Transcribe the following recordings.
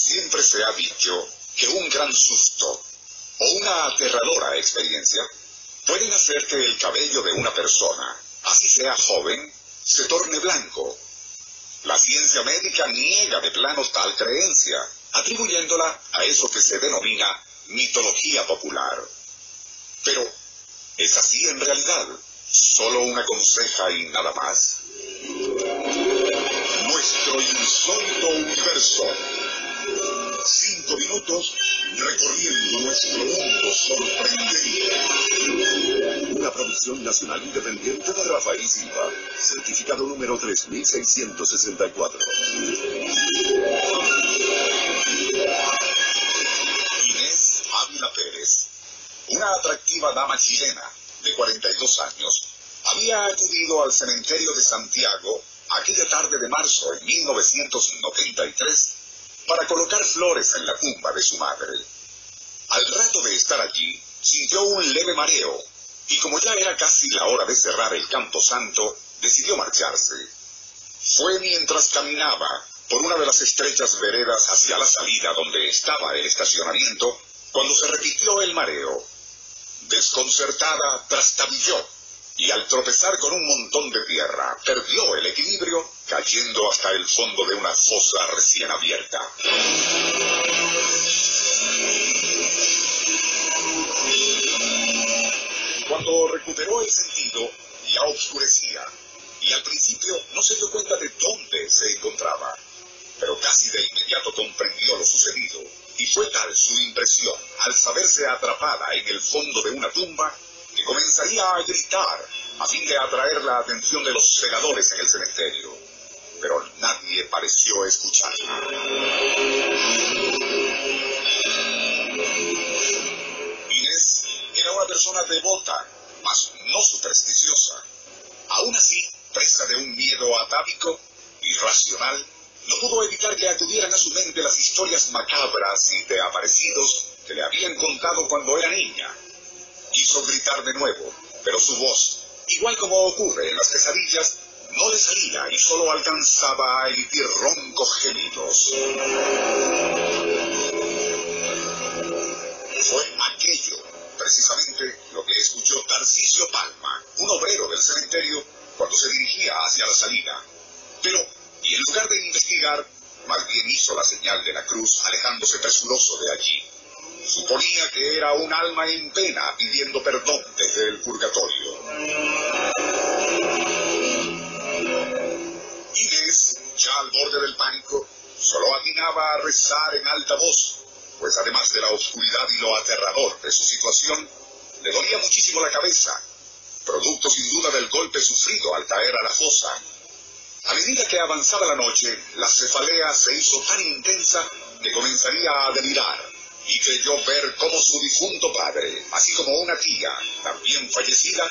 Siempre se ha dicho que un gran susto o una aterradora experiencia pueden hacer que el cabello de una persona, así sea joven, se torne blanco. La ciencia médica niega de plano tal creencia, atribuyéndola a eso que se denomina mitología popular. Pero, ¿es así en realidad? ¿Solo una conseja y nada más? Nuestro insólito universo. Nacional independiente de Rafael Silva. Certificado número 3664. Inés Ávila Pérez. Una atractiva dama chilena de 42 años había acudido al cementerio de Santiago aquella tarde de marzo de 1993 para colocar flores en la tumba de su madre. Al rato de estar allí, sintió un leve mareo y como ya era casi la hora de cerrar el campo santo, decidió marcharse. Fue mientras caminaba por una de las estrechas veredas hacia la salida donde estaba el estacionamiento, cuando se repitió el mareo. Desconcertada, trastabilló y al tropezar con un montón de tierra, perdió el equilibrio, cayendo hasta el fondo de una fosa recién abierta. Cuando recuperó el sentido, ya oscurecía, y al principio no se dio cuenta de dónde se encontraba, pero casi de inmediato comprendió lo sucedido, y fue tal su impresión al saberse atrapada en el fondo de una tumba que comenzaría a gritar a fin de atraer la atención de los segadores en el cementerio. Pero nadie pareció escucharla. Así, presa de un miedo atávico, irracional, no pudo evitar que acudieran a su mente las historias macabras y de aparecidos que le habían contado cuando era niña Quiso gritar de nuevo, pero su voz, igual como ocurre en las pesadillas, no le salía y solo alcanzaba a emitir roncos gemidos. Cuando se dirigía hacia la salida. Pero, y en lugar de investigar, bien hizo la señal de la cruz, alejándose presuroso de allí. Suponía que era un alma en pena pidiendo perdón desde el purgatorio. Inés, ya al borde del pánico, solo atinaba a rezar en alta voz, pues además de la oscuridad y lo aterrador de su situación, le dolía muchísimo la cabeza, producto sin duda del golpe sufrido al caer a la fosa. A medida que avanzaba la noche, la cefalea se hizo tan intensa que comenzaría a delirar y creyó ver cómo su difunto padre, así como una tía, también fallecida,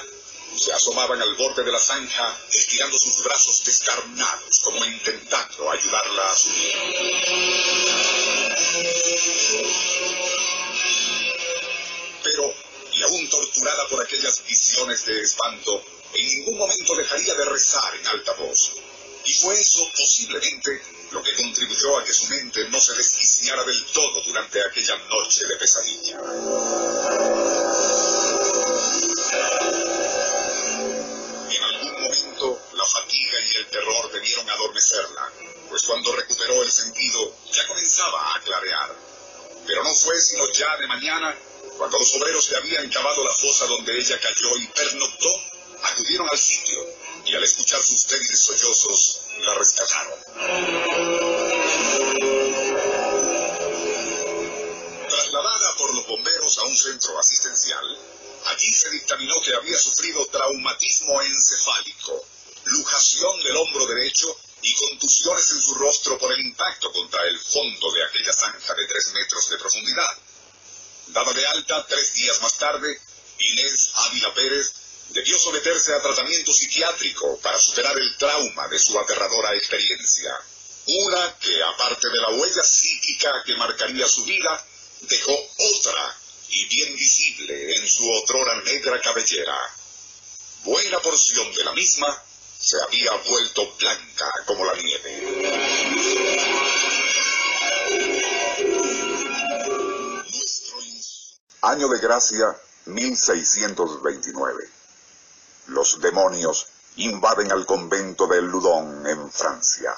se asomaban al borde de la zanja, estirando sus brazos descarnados, como intentando ayudarla a subir. En ningún momento dejaría de rezar en alta voz. Y fue eso, posiblemente, lo que contribuyó a que su mente no se desquiciara del todo durante aquella noche de pesadilla. En algún momento, la fatiga y el terror debieron adormecerla, pues cuando recuperó el sentido ya comenzaba a clarear. Pero no fue sino ya de mañana, cuando los obreros le habían cavado la fosa donde ella cayó y pernoctó, acudieron al sitio y al escuchar sus débiles sollozos, la rescataron. Trasladada por los bomberos a un centro asistencial, allí se dictaminó que había sufrido traumatismo encefálico, lujación del hombro derecho y contusiones en su rostro por el impacto contra el fondo de aquella zanja de tres metros de profundidad. Dada de alta tres días más tarde, Inés Ávila Pérez debió someterse a tratamiento psiquiátrico para superar el trauma de su aterradora experiencia. Una que, aparte de la huella psíquica que marcaría su vida, dejó otra y bien visible en su otrora negra cabellera. Buena porción de la misma se había vuelto blanca como la nieve. Año de gracia 1629. Los demonios invaden al convento de Loudon en Francia.